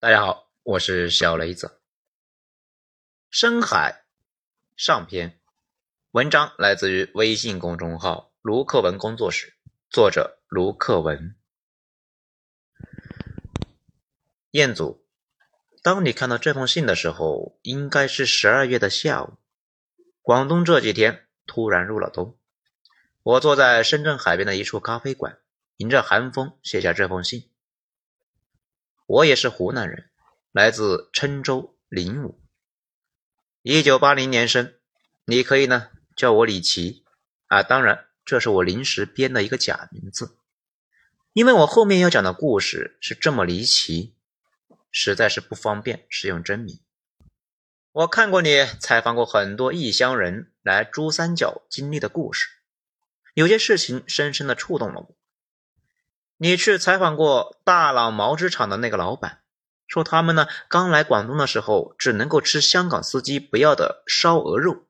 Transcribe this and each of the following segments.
大家好，我是小雷子。深海上篇文章来自于微信公众号卢克文工作室，作者卢克文。彦祖，当你看到这封信的时候，应该是十二月的下午。广东这几天突然入了冬，我坐在深圳海边的一处咖啡馆，迎着寒风写下这封信。我也是湖南人，来自郴州临武，一九八零年生。你可以呢叫我李琦啊，当然这是我临时编的一个假名字，因为我后面要讲的故事是这么离奇，实在是不方便使用真名。我看过你采访过很多异乡人来珠三角经历的故事，有些事情深深的触动了我。你去采访过大朗毛织厂的那个老板，说他们呢刚来广东的时候只能够吃香港司机不要的烧鹅肉，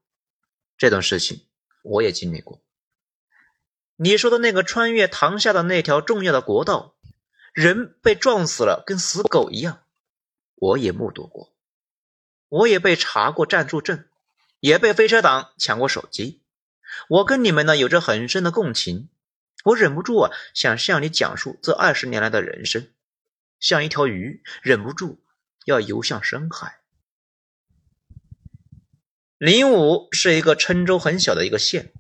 这种事情我也经历过。你说的那个穿越塘下的那条重要的国道，人被撞死了跟死狗一样，我也目睹过。我也被查过暂住证，也被飞车党抢过手机，我跟你们呢有着很深的共情。我忍不住啊，想向你讲述这二十年来的人生，像一条鱼，忍不住要游向深海。灵武是一个郴州很小的一个县，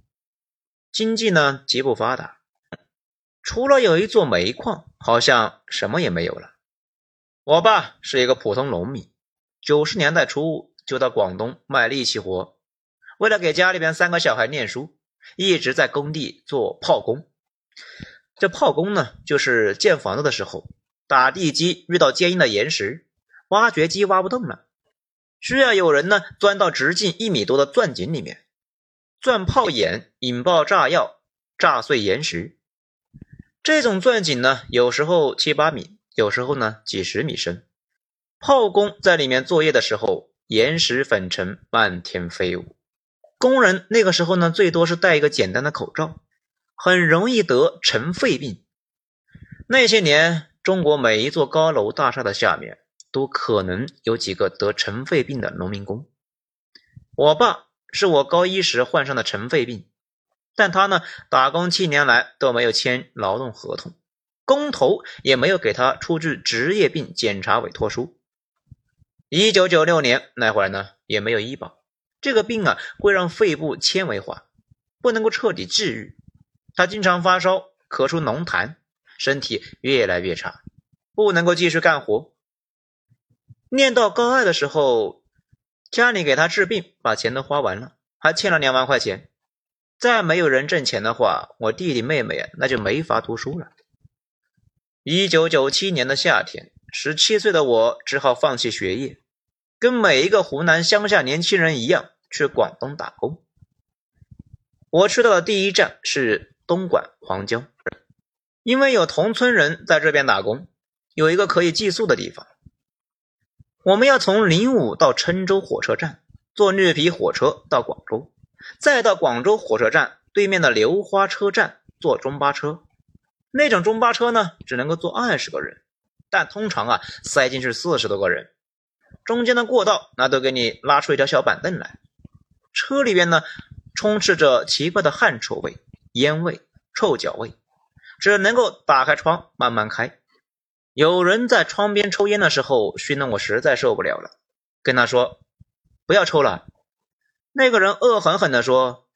经济呢极不发达，除了有一座煤矿，好像什么也没有了。我爸是一个普通农民，九十年代初就到广东卖力气活，为了给家里边三个小孩念书，一直在工地做炮工。这炮工呢，就是建房子的时候，打地基遇到坚硬的岩石，挖掘机挖不动了，需要有人呢钻到直径一米多的钻井里面，钻炮眼，引爆炸药，炸碎岩石。这种钻井呢，有时候七八米，有时候呢几十米深。炮工在里面作业的时候，岩石粉尘漫天飞舞。工人那个时候呢，最多是戴一个简单的口罩。很容易得尘肺病。那些年，中国每一座高楼大厦的下面都可能有几个得尘肺病的农民工。我爸是我高一时患上的尘肺病，但他呢，打工七年来都没有签劳动合同，工头也没有给他出具职业病检查委托书。一九九六年那会儿呢，也没有医保，这个病啊会让肺部纤维化，不能够彻底治愈。他经常发烧，咳出浓痰，身体越来越差，不能够继续干活。念到高二的时候，家里给他治病，把钱都花完了，还欠了两万块钱。再没有人挣钱的话，我弟弟妹妹那就没法读书了。一九九七年的夏天，十七岁的我只好放弃学业，跟每一个湖南乡下年轻人一样去广东打工。我去到的第一站是。东莞黄江，因为有同村人在这边打工，有一个可以寄宿的地方。我们要从灵武到郴州火车站坐绿皮火车到广州，再到广州火车站对面的流花车站坐中巴车。那种中巴车呢，只能够坐二十个人，但通常啊塞进去四十多个人。中间的过道那都给你拉出一条小板凳来。车里边呢充斥着奇怪的汗臭味。烟味、臭脚味，只能够打开窗慢慢开。有人在窗边抽烟的时候，熏得我实在受不了了，跟他说：“不要抽了。”那个人恶狠狠地说：“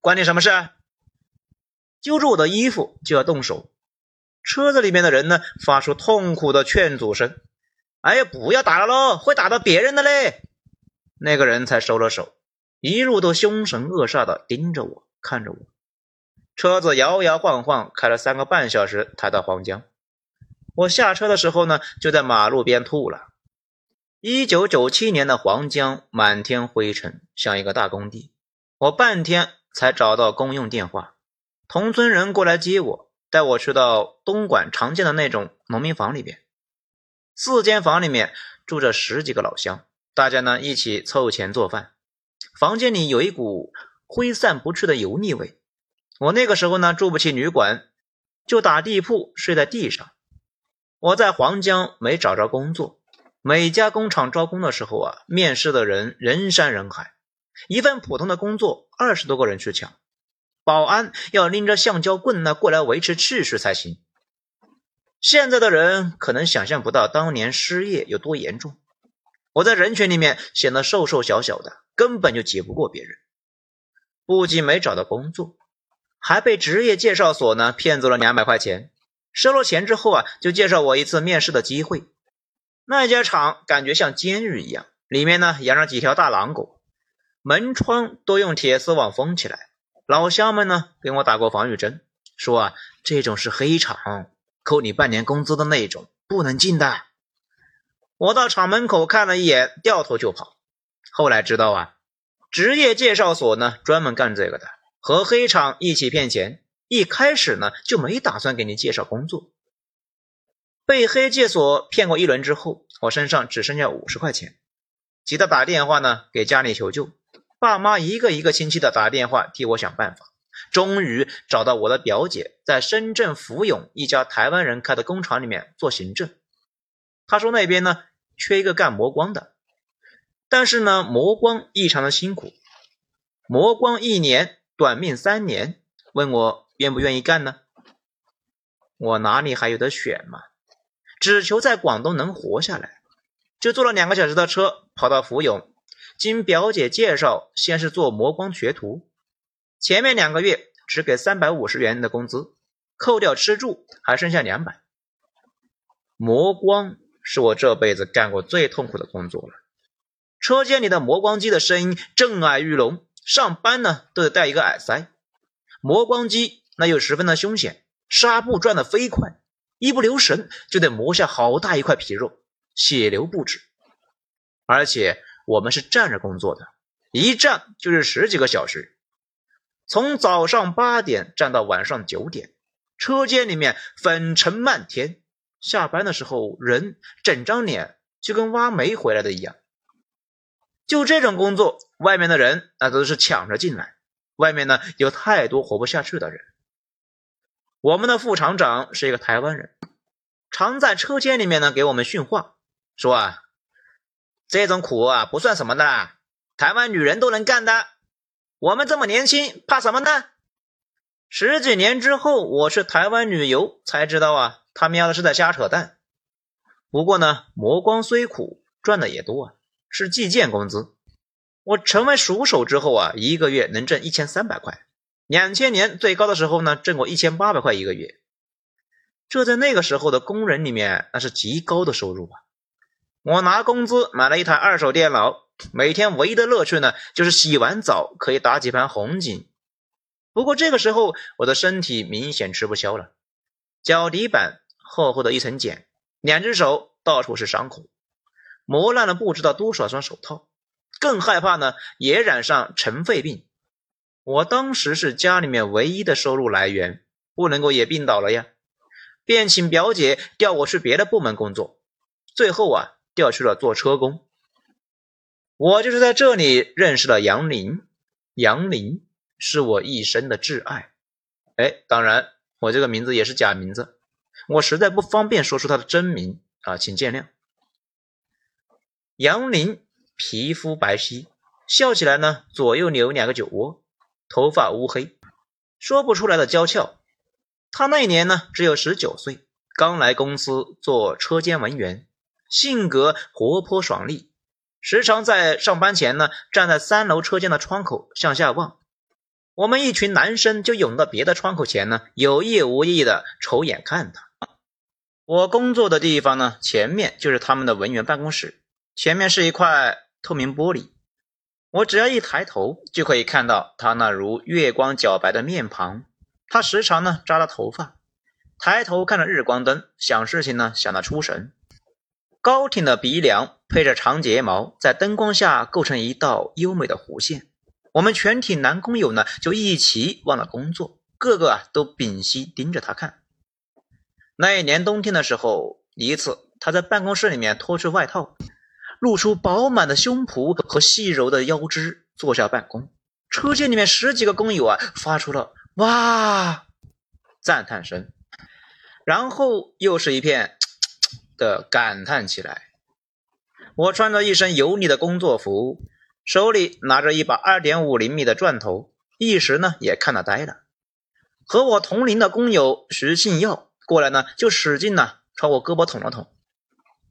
关你什么事？”揪住我的衣服就要动手。车子里面的人呢，发出痛苦的劝阻声：“哎呀，不要打了喽，会打到别人的嘞。”那个人才收了手，一路都凶神恶煞的盯着我，看着我。车子摇摇晃晃开了三个半小时，才到黄江。我下车的时候呢，就在马路边吐了。一九九七年的黄江，满天灰尘，像一个大工地。我半天才找到公用电话，同村人过来接我，带我去到东莞常见的那种农民房里边。四间房里面住着十几个老乡，大家呢一起凑钱做饭。房间里有一股挥散不去的油腻味。我那个时候呢，住不起旅馆，就打地铺睡在地上。我在黄江没找着工作，每家工厂招工的时候啊，面试的人人山人海，一份普通的工作二十多个人去抢，保安要拎着橡胶棍呢过来维持秩序才行。现在的人可能想象不到当年失业有多严重。我在人群里面显得瘦瘦小小的，根本就挤不过别人。不仅没找到工作，还被职业介绍所呢骗走了两百块钱。收了钱之后啊，就介绍我一次面试的机会。那家厂感觉像监狱一样，里面呢养着几条大狼狗，门窗都用铁丝网封起来。老乡们呢给我打过防御针，说啊这种是黑厂，扣你半年工资的那种，不能进的。我到厂门口看了一眼，掉头就跑。后来知道啊，职业介绍所呢专门干这个的，和黑厂一起骗钱。一开始呢就没打算给你介绍工作。被黑介所骗过一轮之后，我身上只剩下五十块钱，急得打电话呢给家里求救，爸妈一个一个亲戚的打电话替我想办法，终于找到我的表姐在深圳福永一家台湾人开的工厂里面做行政。他说那边呢缺一个干磨光的，但是呢磨光异常的辛苦，磨光一年短命三年，问我愿不愿意干呢？我哪里还有得选嘛？只求在广东能活下来，就坐了两个小时的车跑到福永。经表姐介绍，先是做磨光学徒，前面两个月只给三百五十元的工资，扣掉吃住还剩下两百。磨光是我这辈子干过最痛苦的工作了。车间里的磨光机的声音震耳欲聋，上班呢都得戴一个耳塞。磨光机那又十分的凶险，纱布转得飞快。一不留神就得磨下好大一块皮肉，血流不止。而且我们是站着工作的，一站就是十几个小时，从早上八点站到晚上九点，车间里面粉尘漫天。下班的时候，人整张脸就跟挖煤回来的一样。就这种工作，外面的人那都是抢着进来。外面呢有太多活不下去的人。我们的副厂长是一个台湾人，常在车间里面呢给我们训话，说啊，这种苦啊不算什么的，台湾女人都能干的，我们这么年轻，怕什么呢？十几年之后，我去台湾旅游才知道啊，他喵的是在瞎扯淡。不过呢，磨光虽苦，赚的也多啊，是计件工资。我成为熟手之后啊，一个月能挣一千三百块。两千年最高的时候呢，挣过一千八百块一个月，这在那个时候的工人里面那是极高的收入啊！我拿工资买了一台二手电脑，每天唯一的乐趣呢就是洗完澡可以打几盘红警。不过这个时候我的身体明显吃不消了，脚底板厚厚的一层茧，两只手到处是伤口，磨烂了不知道多少双手套，更害怕呢也染上尘肺病。我当时是家里面唯一的收入来源，不能够也病倒了呀，便请表姐调我去别的部门工作，最后啊调去了做车工。我就是在这里认识了杨林，杨林是我一生的挚爱。哎，当然我这个名字也是假名字，我实在不方便说出他的真名啊，请见谅。杨林皮肤白皙，笑起来呢左右扭两个酒窝。头发乌黑，说不出来的娇俏。他那年呢只有十九岁，刚来公司做车间文员，性格活泼爽利，时常在上班前呢站在三楼车间的窗口向下望。我们一群男生就涌到别的窗口前呢，有意无意的瞅眼看他。我工作的地方呢，前面就是他们的文员办公室，前面是一块透明玻璃。我只要一抬头，就可以看到他那如月光皎白的面庞。他时常呢扎着头发，抬头看着日光灯，想事情呢想得出神。高挺的鼻梁配着长睫毛，在灯光下构成一道优美的弧线。我们全体男工友呢就一起忘了工作，个个啊都屏息盯着他看。那一年冬天的时候，一次他在办公室里面脱去外套。露出饱满的胸脯和细柔的腰肢，坐下办公。车间里面十几个工友啊，发出了“哇”赞叹声，然后又是一片“啧啧啧”的感叹起来。我穿着一身油腻的工作服，手里拿着一把二点五厘米的钻头，一时呢也看得呆了。和我同龄的工友徐庆耀过来呢，就使劲呢朝我胳膊捅了捅，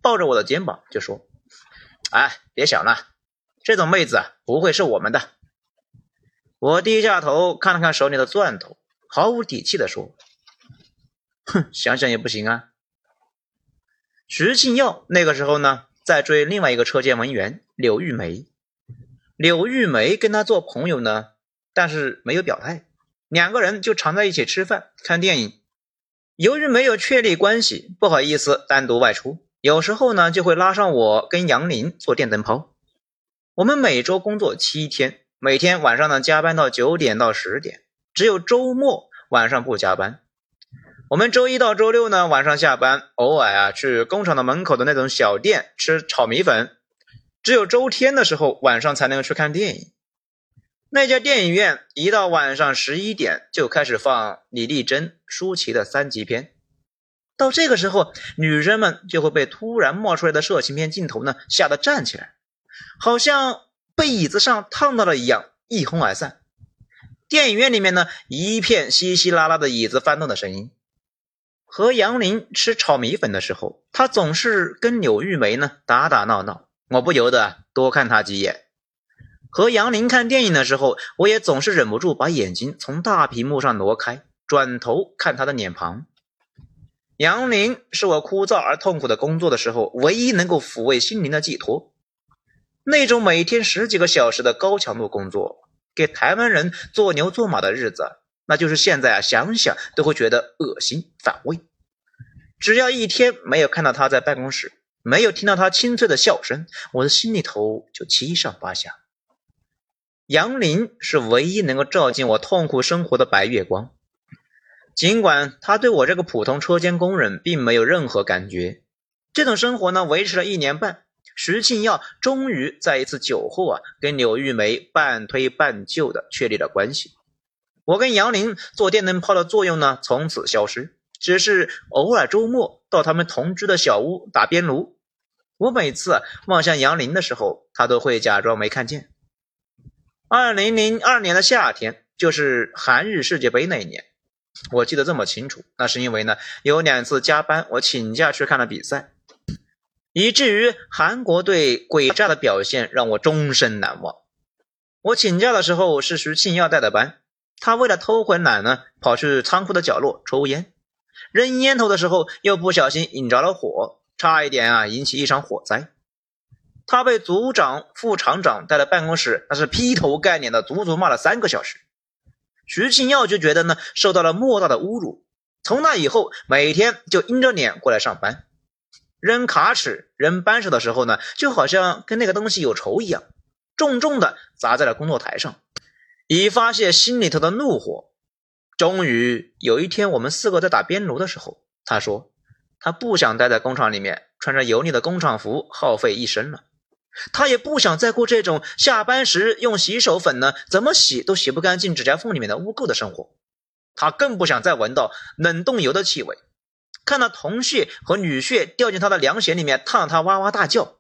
抱着我的肩膀就说：“哎，别想了，这种妹子不会是我们的。”我低下头看了看手里的钻头，毫无底气地说：“哼，想想也不行啊。”徐庆耀那个时候呢，在追另外一个车间文员柳玉梅。柳玉梅跟他做朋友呢，但是没有表态，两个人就常在一起吃饭、看电影。由于没有确立关系，不好意思单独外出，有时候呢就会拉上我跟杨林做电灯泡。我们每周工作七天，每天晚上呢加班到九点到十点，只有周末晚上不加班。我们周一到周六呢，晚上下班，偶尔啊去工厂的门口的那种小店吃炒米粉。只有周天的时候，晚上才能去看电影。那家电影院一到晚上十一点就开始放李丽珍、舒淇的三级片。到这个时候，女生们就会被突然冒出来的色情片镜头呢吓得站起来，好像被椅子上烫到了一样，一哄而散。电影院里面呢，一片稀稀拉拉的椅子翻动的声音。和杨林吃炒米粉的时候，他总是跟柳玉梅呢打打闹闹，我不由得多看他几眼。和杨林看电影的时候，我也总是忍不住把眼睛从大屏幕上挪开，转头看他的脸庞。杨林是我枯燥而痛苦的工作的时候唯一能够抚慰心灵的寄托。那种每天十几个小时的高强度工作，给台湾人做牛做马的日子。那就是现在啊，想想都会觉得恶心反胃。只要一天没有看到他在办公室，没有听到他清脆的笑声，我的心里头就七上八下。杨林是唯一能够照进我痛苦生活的白月光，尽管他对我这个普通车间工人并没有任何感觉。这种生活呢，维持了一年半，徐庆耀终于在一次酒后啊，跟柳玉梅半推半就的确立了关系。我跟杨林做电灯泡的作用呢，从此消失，只是偶尔周末到他们同居的小屋打边炉。我每次望向杨林的时候，他都会假装没看见。二零零二年的夏天，就是韩日世界杯那一年，我记得这么清楚，那是因为呢，有两次加班，我请假去看了比赛，以至于韩国队诡诈的表现让我终身难忘。我请假的时候是徐庆耀带的班。他为了偷回懒呢，跑去仓库的角落抽烟，扔烟头的时候又不小心引着了火，差一点啊引起一场火灾。他被组长、副厂长带到办公室，那是劈头盖脸的足足骂了三个小时。徐庆耀就觉得呢受到了莫大的侮辱，从那以后每天就阴着脸过来上班，扔卡尺、扔扳手的时候呢，就好像跟那个东西有仇一样，重重的砸在了工作台上。以发泄心里头的怒火。终于有一天，我们四个在打边炉的时候，他说他不想待在工厂里面，穿着油腻的工厂服耗费一生了。他也不想再过这种下班时用洗手粉呢，怎么洗都洗不干净指甲缝里面的污垢的生活。他更不想再闻到冷冻油的气味，看到同血和女血掉进他的凉鞋里面，烫他哇哇大叫。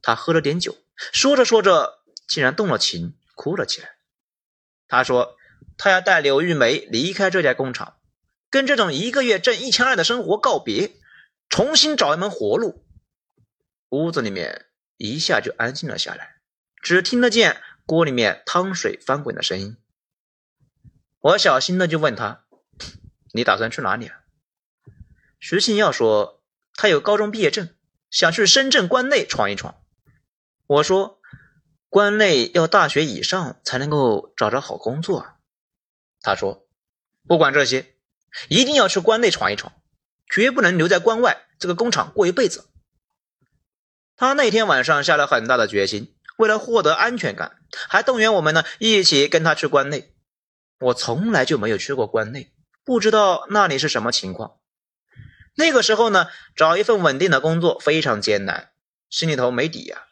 他喝了点酒，说着说着，竟然动了情，哭了起来。他说：“他要带柳玉梅离开这家工厂，跟这种一个月挣一千二的生活告别，重新找一门活路。”屋子里面一下就安静了下来，只听得见锅里面汤水翻滚的声音。我小心的就问他：“你打算去哪里啊？”徐庆耀说：“他有高中毕业证，想去深圳关内闯一闯。”我说。关内要大学以上才能够找着好工作。啊他说：“不管这些，一定要去关内闯一闯，绝不能留在关外这个工厂过一辈子。”他那天晚上下了很大的决心，为了获得安全感，还动员我们呢一起跟他去关内。我从来就没有去过关内，不知道那里是什么情况。那个时候呢，找一份稳定的工作非常艰难，心里头没底呀。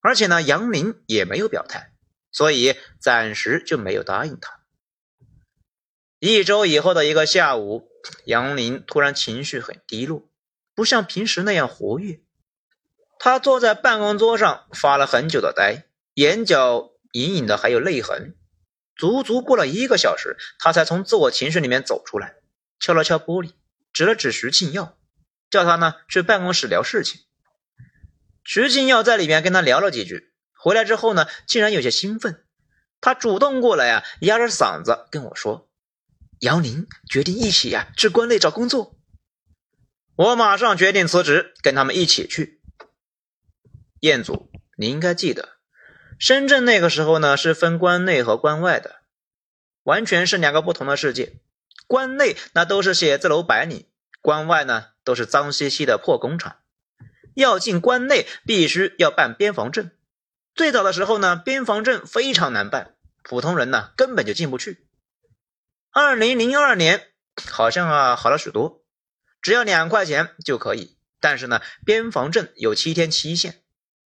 而且呢，杨林也没有表态，所以暂时就没有答应他。一周以后的一个下午，杨林突然情绪很低落，不像平时那样活跃。他坐在办公桌上发了很久的呆，眼角隐隐的还有泪痕。足足过了一个小时，他才从自我情绪里面走出来，敲了敲玻璃，指了指徐庆耀，叫他呢去办公室聊事情。徐庆耀在里面跟他聊了几句，回来之后呢，竟然有些兴奋。他主动过来呀，压着嗓子跟我说：“杨林决定一起呀去关内找工作。”我马上决定辞职，跟他们一起去。彦祖，你应该记得，深圳那个时候呢是分关内和关外的，完全是两个不同的世界。关内那都是写字楼白领，关外呢都是脏兮兮的破工厂。要进关内，必须要办边防证。最早的时候呢，边防证非常难办，普通人呢根本就进不去。二零零二年好像啊好了许多，只要两块钱就可以。但是呢，边防证有七天期限，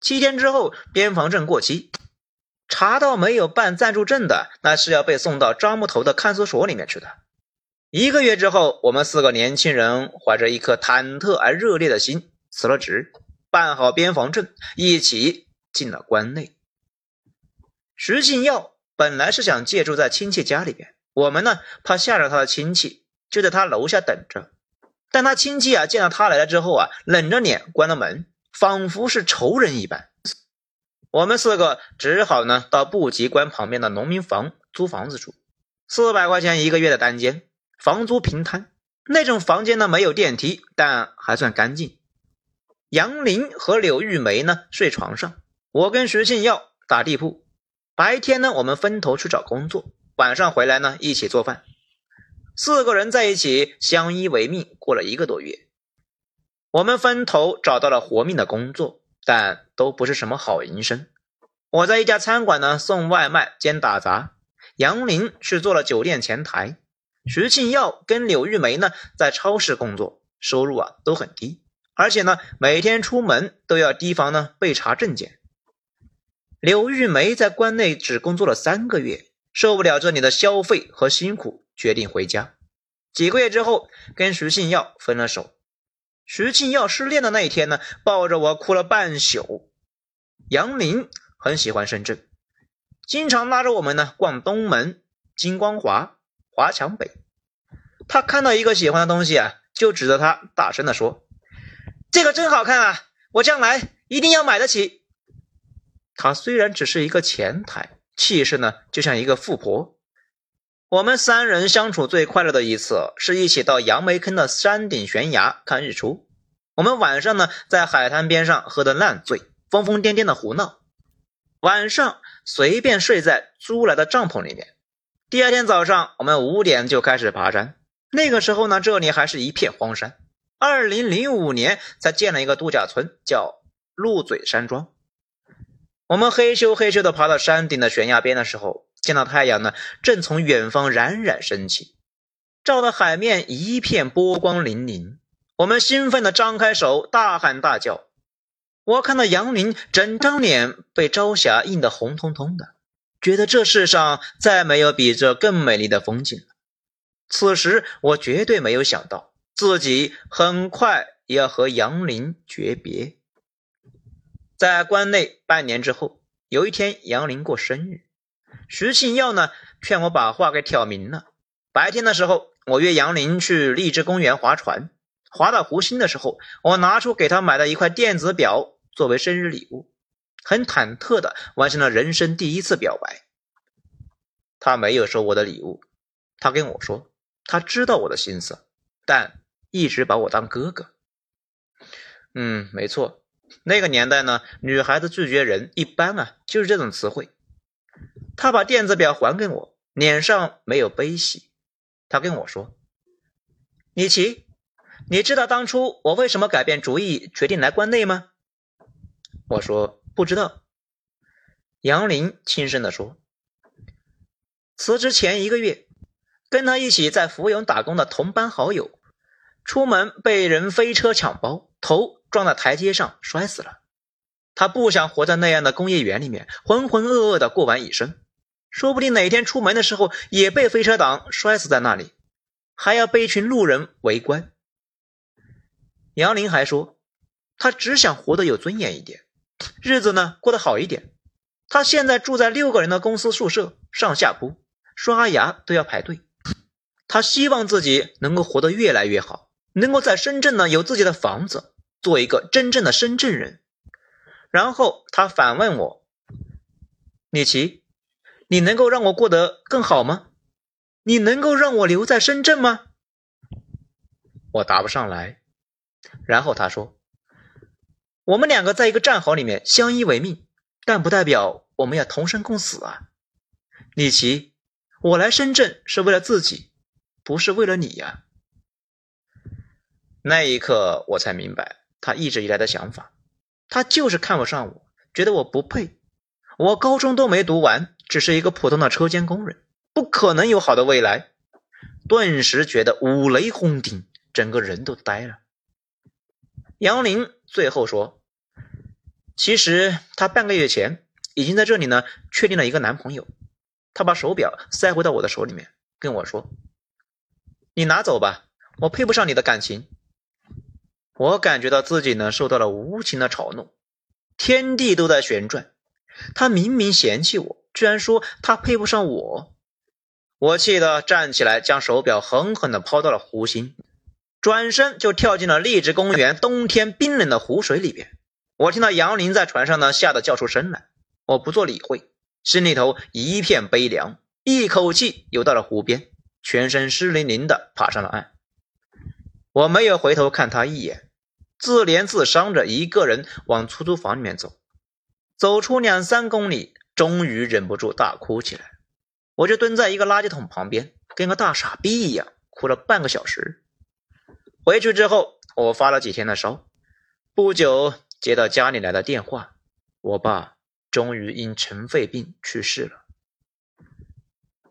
七天之后边防证过期，查到没有办暂住证的，那是要被送到樟木头的看守所里面去的。一个月之后，我们四个年轻人怀着一颗忐忑而热烈的心。辞了职，办好边防证，一起进了关内。徐庆耀本来是想借住在亲戚家里边，我们呢怕吓着他的亲戚，就在他楼下等着。但他亲戚啊见到他来了之后啊，冷着脸关了门，仿佛是仇人一般。我们四个只好呢到布吉关旁边的农民房租房子住，四百块钱一个月的单间，房租平摊。那种房间呢没有电梯，但还算干净。杨林和柳玉梅呢睡床上，我跟徐庆耀打地铺。白天呢，我们分头去找工作，晚上回来呢一起做饭。四个人在一起相依为命，过了一个多月。我们分头找到了活命的工作，但都不是什么好营生。我在一家餐馆呢送外卖兼打杂，杨林去做了酒店前台，徐庆耀跟柳玉梅呢在超市工作，收入啊都很低。而且呢，每天出门都要提防呢被查证件。柳玉梅在关内只工作了三个月，受不了这里的消费和辛苦，决定回家。几个月之后，跟徐庆耀分了手。徐庆要失恋的那一天呢，抱着我哭了半宿。杨林很喜欢深圳，经常拉着我们呢逛东门、金光华、华强北。他看到一个喜欢的东西啊，就指着他大声的说。这个真好看啊！我将来一定要买得起。他虽然只是一个前台，气势呢就像一个富婆。我们三人相处最快乐的一次，是一起到杨梅坑的山顶悬崖看日出。我们晚上呢在海滩边上喝得烂醉，疯疯癫癫的胡闹。晚上随便睡在租来的帐篷里面。第二天早上，我们五点就开始爬山。那个时候呢，这里还是一片荒山。二零零五年才建了一个度假村，叫鹿嘴山庄。我们嘿咻嘿咻的爬到山顶的悬崖边的时候，见到太阳呢，正从远方冉冉升起，照得海面一片波光粼粼。我们兴奋的张开手，大喊大叫。我看到杨林整张脸被朝霞映得红彤彤的，觉得这世上再没有比这更美丽的风景了。此时我绝对没有想到。自己很快也要和杨林诀别。在关内半年之后，有一天杨林过生日，徐庆耀呢劝我把话给挑明了。白天的时候，我约杨林去荔枝公园划船，划到湖心的时候，我拿出给他买的一块电子表作为生日礼物，很忐忑的完成了人生第一次表白。他没有收我的礼物，他跟我说他知道我的心思，但。一直把我当哥哥。嗯，没错，那个年代呢，女孩子拒绝人一般啊，就是这种词汇。他把电子表还给我，脸上没有悲喜。他跟我说：“李奇，你知道当初我为什么改变主意，决定来关内吗？”我说：“不知道。”杨林轻声的说：“辞职前一个月，跟他一起在福永打工的同班好友。”出门被人飞车抢包，头撞在台阶上摔死了。他不想活在那样的工业园里面，浑浑噩噩的过完一生。说不定哪天出门的时候也被飞车党摔死在那里，还要被一群路人围观。杨林还说，他只想活得有尊严一点，日子呢过得好一点。他现在住在六个人的公司宿舍，上下铺，刷牙都要排队。他希望自己能够活得越来越好，能够在深圳呢有自己的房子，做一个真正的深圳人。然后他反问我：“李琦，你能够让我过得更好吗？你能够让我留在深圳吗？”我答不上来。然后他说：“我们两个在一个战壕里面相依为命。”但不代表我们要同生共死啊，李琦，我来深圳是为了自己，不是为了你呀。那一刻我才明白他一直以来的想法，他就是看不上我，觉得我不配。我高中都没读完，只是一个普通的车间工人，不可能有好的未来。顿时觉得五雷轰顶，整个人都呆了。杨林最后说。其实他半个月前已经在这里呢，确定了一个男朋友。他把手表塞回到我的手里面，跟我说：“你拿走吧，我配不上你的感情。”我感觉到自己呢受到了无情的嘲弄，天地都在旋转。他明明嫌弃我，居然说他配不上我。我气得站起来，将手表狠狠地抛到了湖心，转身就跳进了荔枝公园冬天冰冷的湖水里边。我听到杨林在船上呢，吓得叫出声来。我不做理会，心里头一片悲凉，一口气游到了湖边，全身湿淋淋的爬上了岸。我没有回头看他一眼，自怜自伤着一个人往出租房里面走。走出两三公里，终于忍不住大哭起来。我就蹲在一个垃圾桶旁边，跟个大傻逼一样哭了半个小时。回去之后，我发了几天的烧，不久。接到家里来的电话，我爸终于因尘肺病去世了。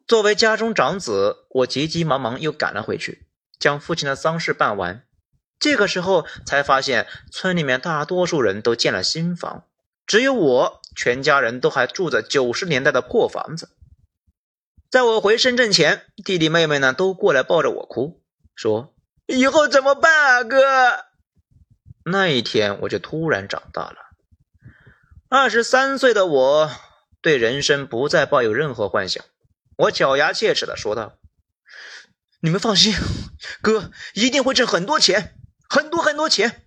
作为家中长子，我急急忙忙又赶了回去，将父亲的丧事办完。这个时候才发现，村里面大多数人都建了新房，只有我全家人都还住在九十年代的破房子。在我回深圳前，弟弟妹妹呢都过来抱着我哭，说：“以后怎么办啊，哥？”那一天，我就突然长大了。二十三岁的我，对人生不再抱有任何幻想。我咬牙切齿的说道：“你们放心，哥一定会挣很多钱，很多很多钱，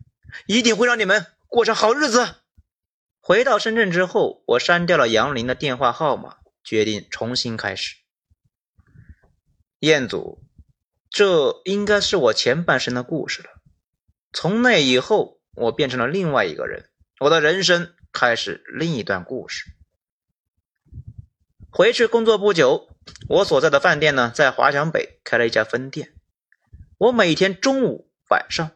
一定会让你们过上好日子。”回到深圳之后，我删掉了杨林的电话号码，决定重新开始。彦祖，这应该是我前半生的故事了。从那以后，我变成了另外一个人，我的人生开始另一段故事。回去工作不久，我所在的饭店呢，在华强北开了一家分店。我每天中午、晚上，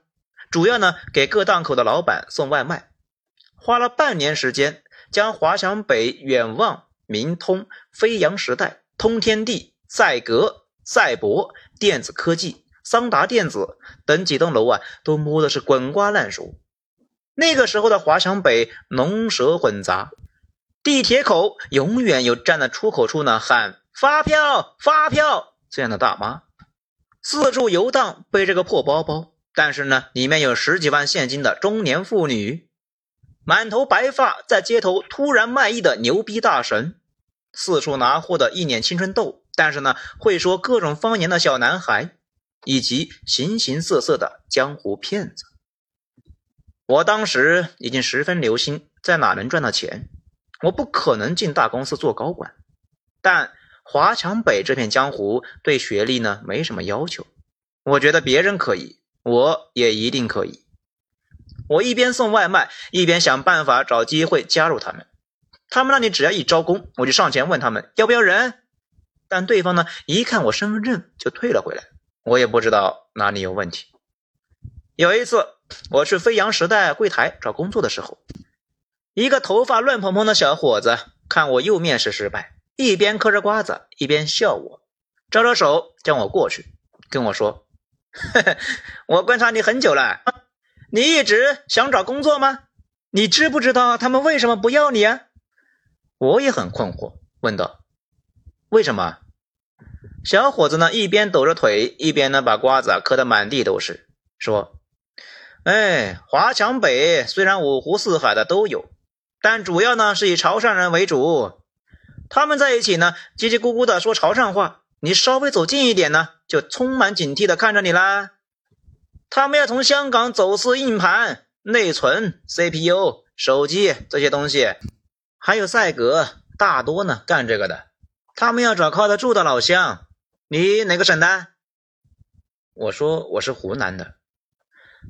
主要呢给各档口的老板送外卖，花了半年时间，将华强北、远望、明通、飞扬时代、通天地、赛格、赛博、电子科技。桑达电子等几栋楼啊，都摸的是滚瓜烂熟。那个时候的华强北龙蛇混杂，地铁口永远有站在出口处呢喊发票发票这样的大妈，四处游荡背着个破包包，但是呢里面有十几万现金的中年妇女，满头白发在街头突然卖艺的牛逼大神，四处拿货的一脸青春痘，但是呢会说各种方言的小男孩。以及形形色色的江湖骗子，我当时已经十分留心，在哪能赚到钱。我不可能进大公司做高管，但华强北这片江湖对学历呢没什么要求。我觉得别人可以，我也一定可以。我一边送外卖，一边想办法找机会加入他们。他们那里只要一招工，我就上前问他们要不要人，但对方呢一看我身份证就退了回来。我也不知道哪里有问题。有一次，我去飞扬时代柜台找工作的时候，一个头发乱蓬蓬的小伙子看我又面试失败，一边嗑着瓜子一边笑我，招招手叫我过去，跟我说：“ 我观察你很久了，你一直想找工作吗？你知不知道他们为什么不要你啊？”我也很困惑，问道：“为什么？”小伙子呢，一边抖着腿，一边呢把瓜子嗑得满地都是，说：“哎，华强北虽然五湖四海的都有，但主要呢是以潮汕人为主。他们在一起呢，叽叽咕咕的说潮汕话，你稍微走近一点呢，就充满警惕的看着你啦。他们要从香港走私硬盘、内存、CPU、手机这些东西，还有赛格，大多呢干这个的。他们要找靠得住的老乡。你哪个省的？我说我是湖南的。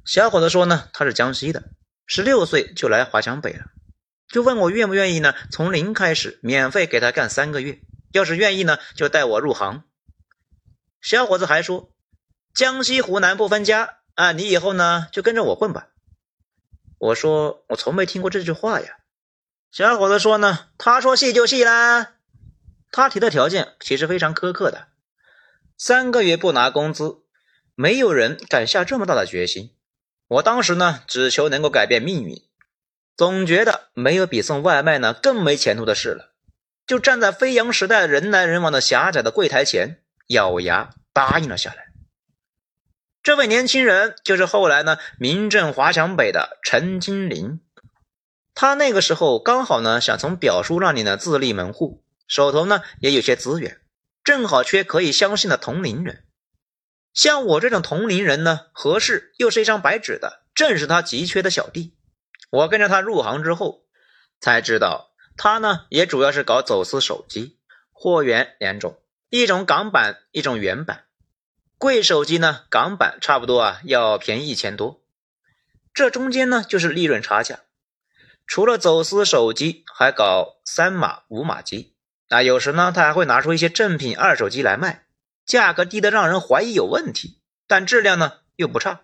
小伙子说呢，他是江西的，十六岁就来华强北了，就问我愿不愿意呢？从零开始，免费给他干三个月，要是愿意呢，就带我入行。小伙子还说，江西湖南不分家啊，你以后呢就跟着我混吧。我说我从没听过这句话呀。小伙子说呢，他说戏就戏啦，他提的条件其实非常苛刻的，三个月不拿工资，没有人敢下这么大的决心。我当时呢，只求能够改变命运，总觉得没有比送外卖呢更没前途的事了，就站在飞扬时代人来人往的狭窄的柜台前，咬牙答应了下来。这位年轻人就是后来呢名震华强北的陈金林，他那个时候刚好呢想从表叔那里呢自立门户，手头呢也有些资源，正好缺可以相信的同龄人。像我这种同龄人呢，合适又是一张白纸的，正是他急缺的小弟。我跟着他入行之后，才知道他呢也主要是搞走私手机，货源两种，一种港版，一种原版。贵手机呢，港版差不多啊要便宜一千多，这中间呢就是利润差价。除了走私手机，还搞三码、五码机。啊，有时呢他还会拿出一些正品二手机来卖。价格低的让人怀疑有问题，但质量呢又不差。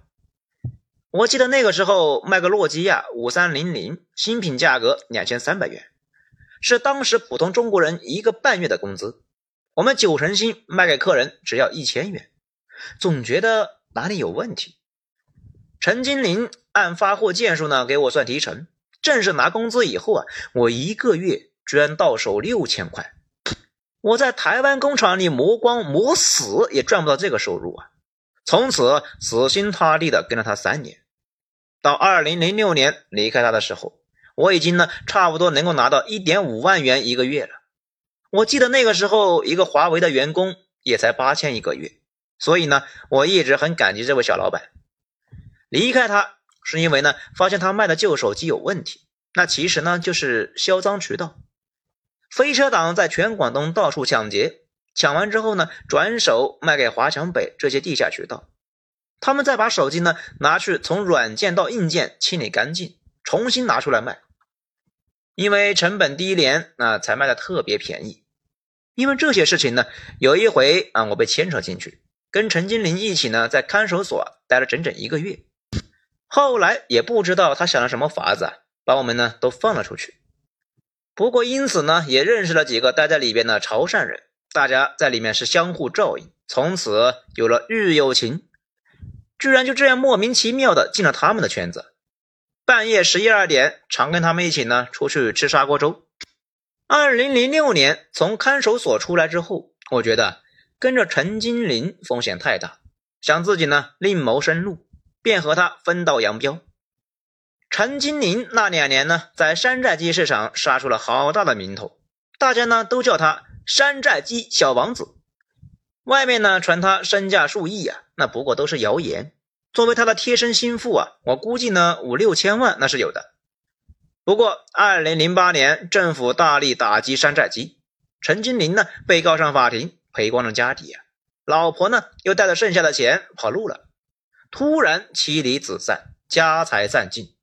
我记得那个时候卖个诺基亚五三零零新品价格两千三百元，是当时普通中国人一个半月的工资。我们九成新卖给客人只要一千元，总觉得哪里有问题。陈金林按发货件数呢给我算提成，正式拿工资以后啊，我一个月居然到手六千块。我在台湾工厂里磨光磨死也赚不到这个收入啊！从此死心塌地的跟了他三年，到二零零六年离开他的时候，我已经呢差不多能够拿到一点五万元一个月了。我记得那个时候一个华为的员工也才八千一个月，所以呢我一直很感激这位小老板。离开他是因为呢发现他卖的旧手机有问题，那其实呢就是销赃渠道。飞车党在全广东到处抢劫，抢完之后呢，转手卖给华强北这些地下渠道，他们再把手机呢拿去从软件到硬件清理干净，重新拿出来卖，因为成本低廉，那才卖的特别便宜。因为这些事情呢，有一回啊，我被牵扯进去，跟陈金林一起呢在看守所待了整整一个月，后来也不知道他想了什么法子，把我们呢都放了出去。不过，因此呢，也认识了几个待在里边的潮汕人，大家在里面是相互照应，从此有了日友情。居然就这样莫名其妙的进了他们的圈子，半夜十一二点，常跟他们一起呢出去吃砂锅粥。二零零六年从看守所出来之后，我觉得跟着陈金林风险太大，想自己呢另谋生路，便和他分道扬镳。陈金林那两年呢，在山寨机市场杀出了好大的名头，大家呢都叫他“山寨机小王子”。外面呢传他身价数亿啊，那不过都是谣言。作为他的贴身心腹啊，我估计呢五六千万那是有的。不过，二零零八年政府大力打击山寨机，陈金林呢被告上法庭，赔光了家底啊，老婆呢又带着剩下的钱跑路了，突然妻离子散，家财散尽。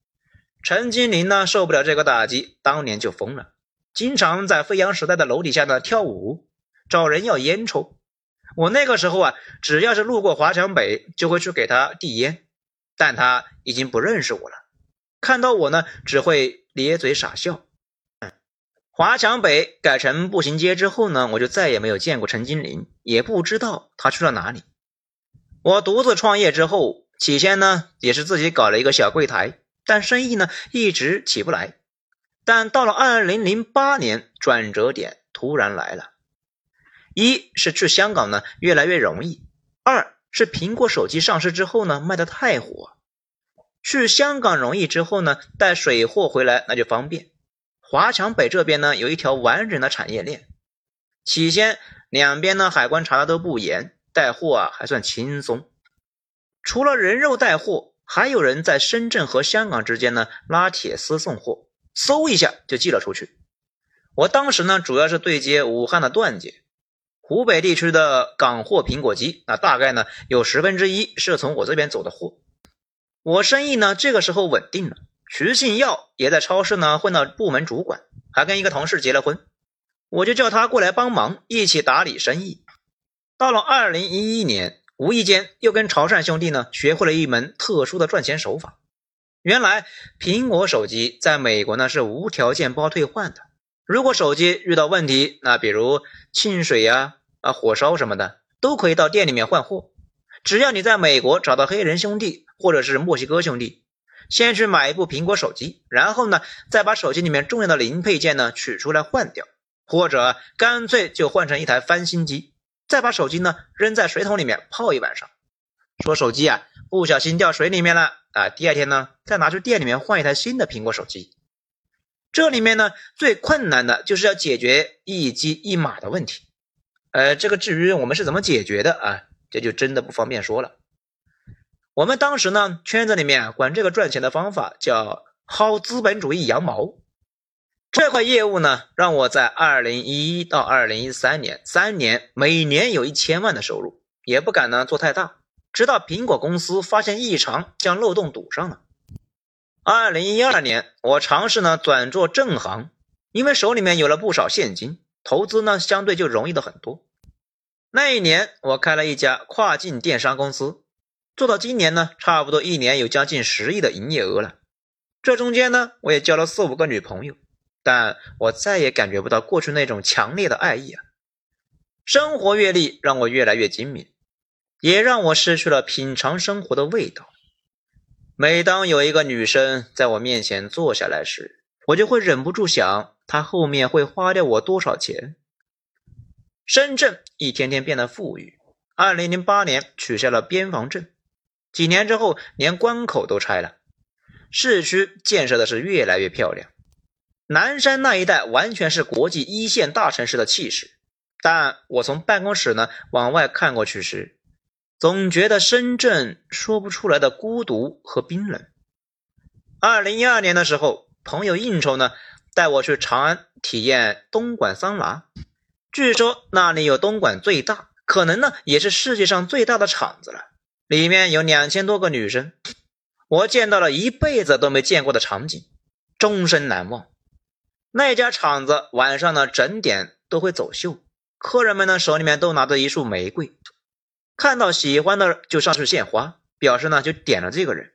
陈金林呢，受不了这个打击，当年就疯了，经常在飞扬时代的楼底下呢跳舞，找人要烟抽。我那个时候啊，只要是路过华强北，就会去给他递烟，但他已经不认识我了，看到我呢，只会咧嘴傻笑。华强北改成步行街之后呢，我就再也没有见过陈金林，也不知道他去了哪里。我独自创业之后，起先呢，也是自己搞了一个小柜台。但生意呢一直起不来，但到了二零零八年，转折点突然来了。一是去香港呢越来越容易，二是苹果手机上市之后呢卖的太火，去香港容易之后呢，带水货回来那就方便。华强北这边呢，有一条完整的产业链。起先两边呢，海关查的都不严，带货啊还算轻松。除了人肉带货，还有人在深圳和香港之间呢拉铁丝送货，嗖一下就寄了出去。我当时呢，主要是对接武汉的段姐，湖北地区的港货苹果机，那大概呢有十分之一是从我这边走的货。我生意呢这个时候稳定了，徐信耀也在超市呢混到部门主管，还跟一个同事结了婚。我就叫他过来帮忙，一起打理生意。到了二零一一年，无意间又跟潮汕兄弟呢学会了一门特殊的赚钱手法。原来苹果手机在美国呢是无条件包退换的。如果手机遇到问题，那比如沁水呀、啊火烧什么的，都可以到店里面换货。只要你在美国找到黑人兄弟或者是墨西哥兄弟，先去买一部苹果手机，然后呢再把手机里面重要的零配件呢取出来换掉。或者干脆就换成一台翻新机，再把手机呢扔在水桶里面泡一晚上。说手机啊不小心掉水里面了啊，第二天呢再拿去店里面换一台新的苹果手机。这里面呢最困难的就是要解决一机一码的问题。呃，这个至于我们是怎么解决的啊，这就真的不方便说了。我们当时呢圈子里面管这个赚钱的方法叫薅资本主义羊毛。这块业务呢，让我在二零一一到二零一三年三年，每年有一千万的收入，也不敢呢做太大。直到苹果公司发现异常，将漏洞堵上了。二零一二年，我尝试呢转做正行，因为手里面有了不少现金，投资呢相对就容易的很多。那一年，我开了一家跨境电商公司，做到今年呢，差不多一年有将近十亿的营业额了。这中间呢，我也交了四五个女朋友。但我再也感觉不到过去那种强烈的爱意啊！生活阅历让我越来越精明，也让我失去了品尝生活的味道。每当有一个女生在我面前坐下来时，我就会忍不住想，她后面会花掉我多少钱。深圳一天天变得富裕，二零零八年取消了边防证，几年之后连关口都拆了，市区建设的是越来越漂亮。南山那一带完全是国际一线大城市的气势，但我从办公室呢往外看过去时，总觉得深圳说不出来的孤独和冰冷。二零一二年的时候，朋友应酬呢，带我去长安体验东莞桑拿，据说那里有东莞最大，可能呢也是世界上最大的场子了，里面有两千多个女生，我见到了一辈子都没见过的场景，终身难忘。那家厂子晚上呢，整点都会走秀，客人们呢手里面都拿着一束玫瑰，看到喜欢的就上去献花，表示呢就点了这个人。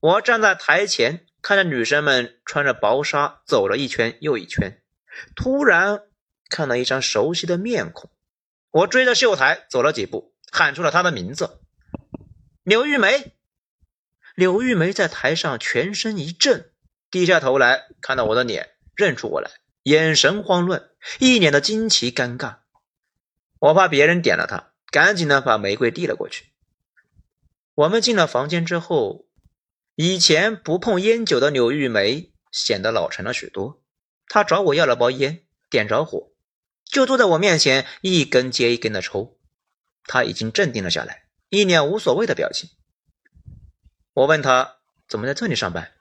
我站在台前，看着女生们穿着薄纱走了一圈又一圈，突然看到一张熟悉的面孔，我追着秀台走了几步，喊出了她的名字：柳玉梅。柳玉梅在台上全身一震，低下头来看到我的脸。认出我来，眼神慌乱，一脸的惊奇尴尬。我怕别人点了他，赶紧呢把玫瑰递了过去。我们进了房间之后，以前不碰烟酒的柳玉梅显得老成了许多。她找我要了包烟，点着火，就坐在我面前一根接一根的抽。她已经镇定了下来，一脸无所谓的表情。我问他怎么在这里上班。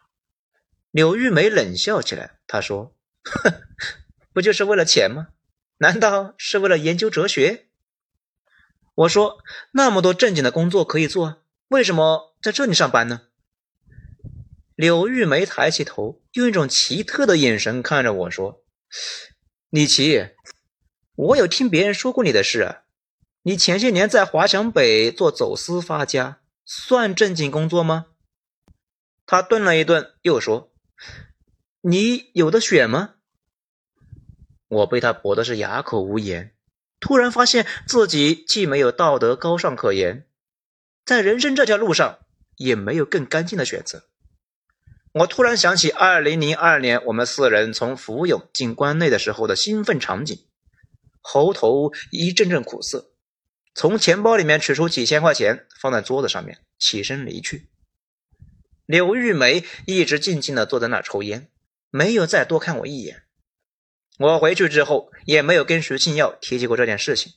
柳玉梅冷笑起来，她说：“哼，不就是为了钱吗？难道是为了研究哲学？”我说：“那么多正经的工作可以做，为什么在这里上班呢？”柳玉梅抬起头，用一种奇特的眼神看着我说：“李奇，我有听别人说过你的事。你前些年在华强北做走私发家，算正经工作吗？”他顿了一顿，又说。你有的选吗？我被他驳的是哑口无言。突然发现自己既没有道德高尚可言，在人生这条路上也没有更干净的选择。我突然想起二零零二年我们四人从福永进关内的时候的兴奋场景，喉头一阵阵苦涩，从钱包里面取出几千块钱放在桌子上面，起身离去。柳玉梅一直静静的坐在那抽烟，没有再多看我一眼。我回去之后也没有跟徐庆耀提起过这件事情。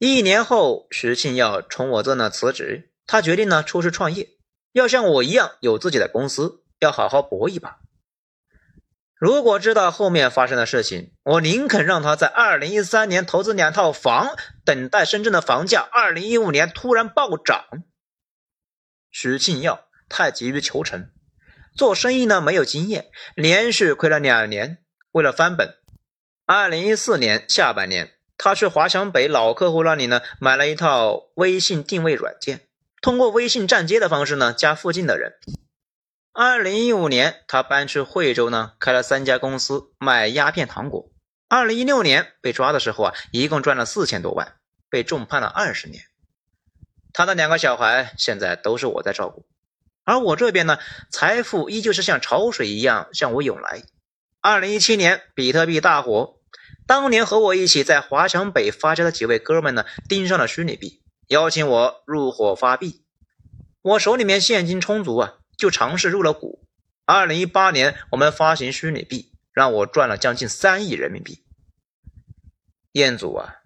一年后，徐庆耀从我这呢辞职，他决定呢出去创业，要像我一样有自己的公司，要好好搏一把。如果知道后面发生的事情，我宁肯让他在二零一三年投资两套房，等待深圳的房价二零一五年突然暴涨。许庆耀太急于求成，做生意呢没有经验，连续亏了两年。为了翻本，二零一四年下半年，他去华强北老客户那里呢买了一套微信定位软件，通过微信站街的方式呢加附近的人。二零一五年，他搬去惠州呢，开了三家公司卖鸦片糖果。二零一六年被抓的时候啊，一共赚了四千多万，被重判了二十年。他的两个小孩现在都是我在照顾，而我这边呢，财富依旧是像潮水一样向我涌来。二零一七年，比特币大火，当年和我一起在华强北发家的几位哥们呢，盯上了虚拟币，邀请我入伙发币。我手里面现金充足啊。就尝试入了股。二零一八年，我们发行虚拟币，让我赚了将近三亿人民币。彦祖啊，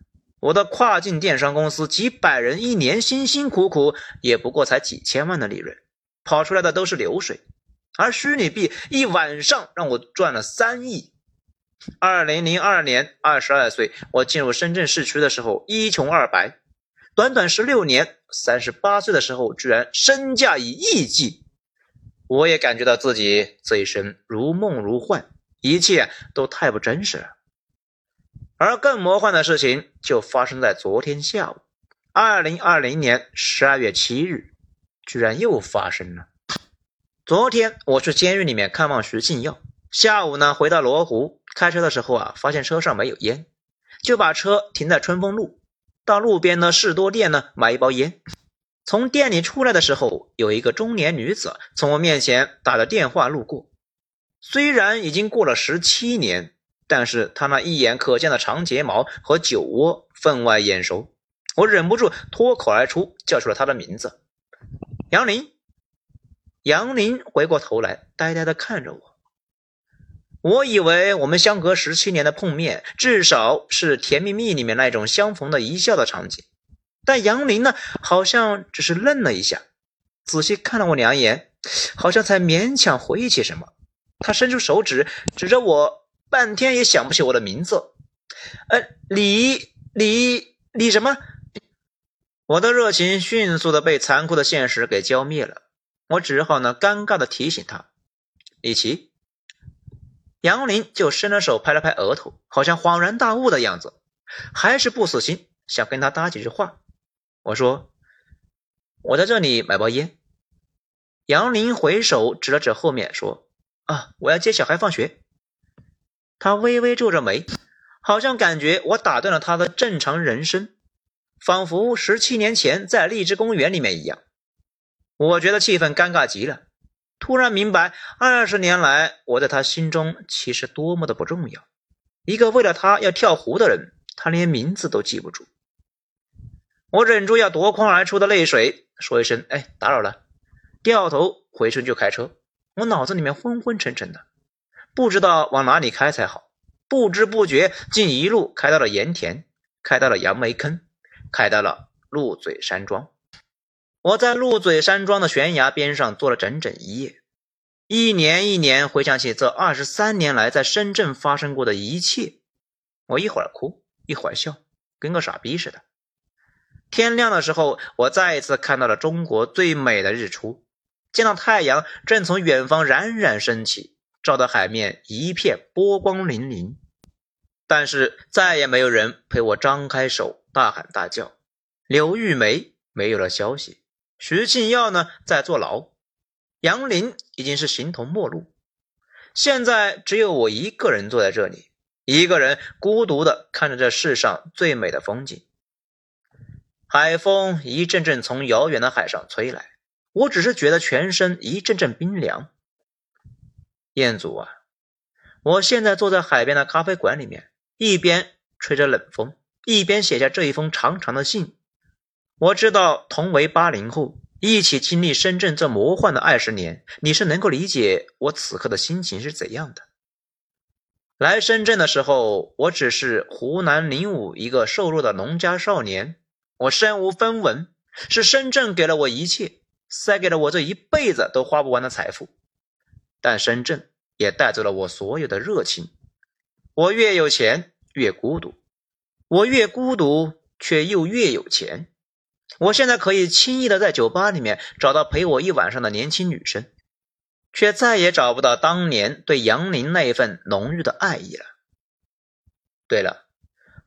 我的跨境电商公司几百人一年辛辛苦苦，也不过才几千万的利润，跑出来的都是流水。而虚拟币一晚上让我赚了三亿。二零零二年，二十二岁，我进入深圳市区的时候一穷二白，短短十六年，三十八岁的时候居然身价以亿计。我也感觉到自己这一生如梦如幻，一切都太不真实了。而更魔幻的事情就发生在昨天下午，二零二零年十二月七日，居然又发生了。昨天我去监狱里面看望徐庆耀，下午呢回到罗湖，开车的时候啊，发现车上没有烟，就把车停在春风路，到路边的士多店呢买一包烟。从店里出来的时候，有一个中年女子从我面前打着电话路过。虽然已经过了十七年，但是她那一眼可见的长睫毛和酒窝分外眼熟，我忍不住脱口而出叫出了她的名字：“杨林。”杨林回过头来，呆呆地看着我。我以为我们相隔十七年的碰面，至少是《甜蜜蜜》里面那种相逢的一笑的场景。但杨林呢，好像只是愣了一下，仔细看了我两眼，好像才勉强回忆起什么。他伸出手指指着我，半天也想不起我的名字。呃，李李李什么？我的热情迅速的被残酷的现实给浇灭了。我只好呢，尴尬的提醒他：“李琦。”杨林就伸着手拍了拍额头，好像恍然大悟的样子，还是不死心，想跟他搭几句话。我说：“我在这里买包烟。”杨林回手指了指后面，说：“啊，我要接小孩放学。”他微微皱着眉，好像感觉我打断了他的正常人生，仿佛十七年前在荔枝公园里面一样。我觉得气氛尴尬极了，突然明白二十年来我在他心中其实多么的不重要。一个为了他要跳湖的人，他连名字都记不住。我忍住要夺眶而出的泪水，说一声：“哎，打扰了。”掉头回村就开车。我脑子里面昏昏沉沉的，不知道往哪里开才好。不知不觉，竟一路开到了盐田，开到了杨梅坑，开到了鹿嘴山庄。我在鹿嘴山庄的悬崖边上坐了整整一夜，一年一年回想起这二十三年来在深圳发生过的一切，我一会儿哭，一会儿笑，跟个傻逼似的。天亮的时候，我再一次看到了中国最美的日出，见到太阳正从远方冉冉升起，照得海面一片波光粼粼。但是再也没有人陪我张开手大喊大叫。刘玉梅没有了消息，徐庆耀呢在坐牢，杨林已经是形同陌路。现在只有我一个人坐在这里，一个人孤独的看着这世上最美的风景。海风一阵阵从遥远的海上吹来，我只是觉得全身一阵阵冰凉。彦祖啊，我现在坐在海边的咖啡馆里面，一边吹着冷风，一边写下这一封长长的信。我知道，同为八零后，一起经历深圳这魔幻的二十年，你是能够理解我此刻的心情是怎样的。来深圳的时候，我只是湖南灵武一个瘦弱的农家少年，我身无分文，是深圳给了我一切，塞给了我这一辈子都花不完的财富。但深圳也带走了我所有的热情。我越有钱越孤独，我越孤独却又越有钱。我现在可以轻易的在酒吧里面找到陪我一晚上的年轻女生，却再也找不到当年对杨林那一份浓郁的爱意了。对了，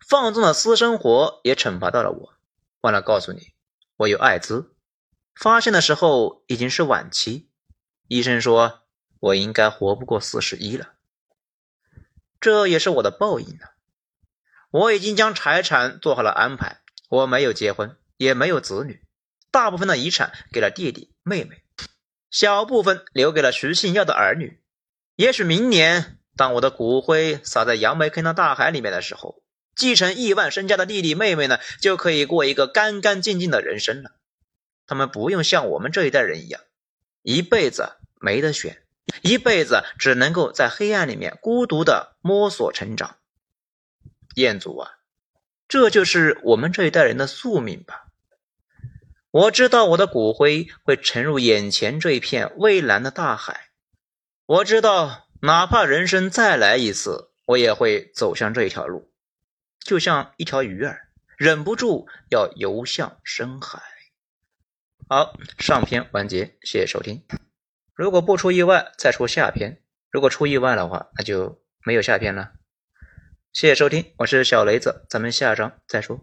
放纵的私生活也惩罚到了我。忘了告诉你，我有艾滋，发现的时候已经是晚期，医生说我应该活不过四十一了。这也是我的报应啊！我已经将财产做好了安排，我没有结婚。也没有子女，大部分的遗产给了弟弟妹妹，小部分留给了徐信耀的儿女。也许明年，当我的骨灰撒在杨梅坑的大海里面的时候，继承亿万身家的弟弟妹妹呢，就可以过一个干干净净的人生了。他们不用像我们这一代人一样，一辈子没得选，一辈子只能够在黑暗里面孤独的摸索成长。彦祖啊，这就是我们这一代人的宿命吧。我知道我的骨灰会沉入眼前这一片蔚蓝的大海。我知道，哪怕人生再来一次，我也会走向这一条路，就像一条鱼儿，忍不住要游向深海。好，上篇完结，谢谢收听。如果不出意外，再出下篇；如果出意外的话，那就没有下篇了。谢谢收听，我是小雷子，咱们下章再说。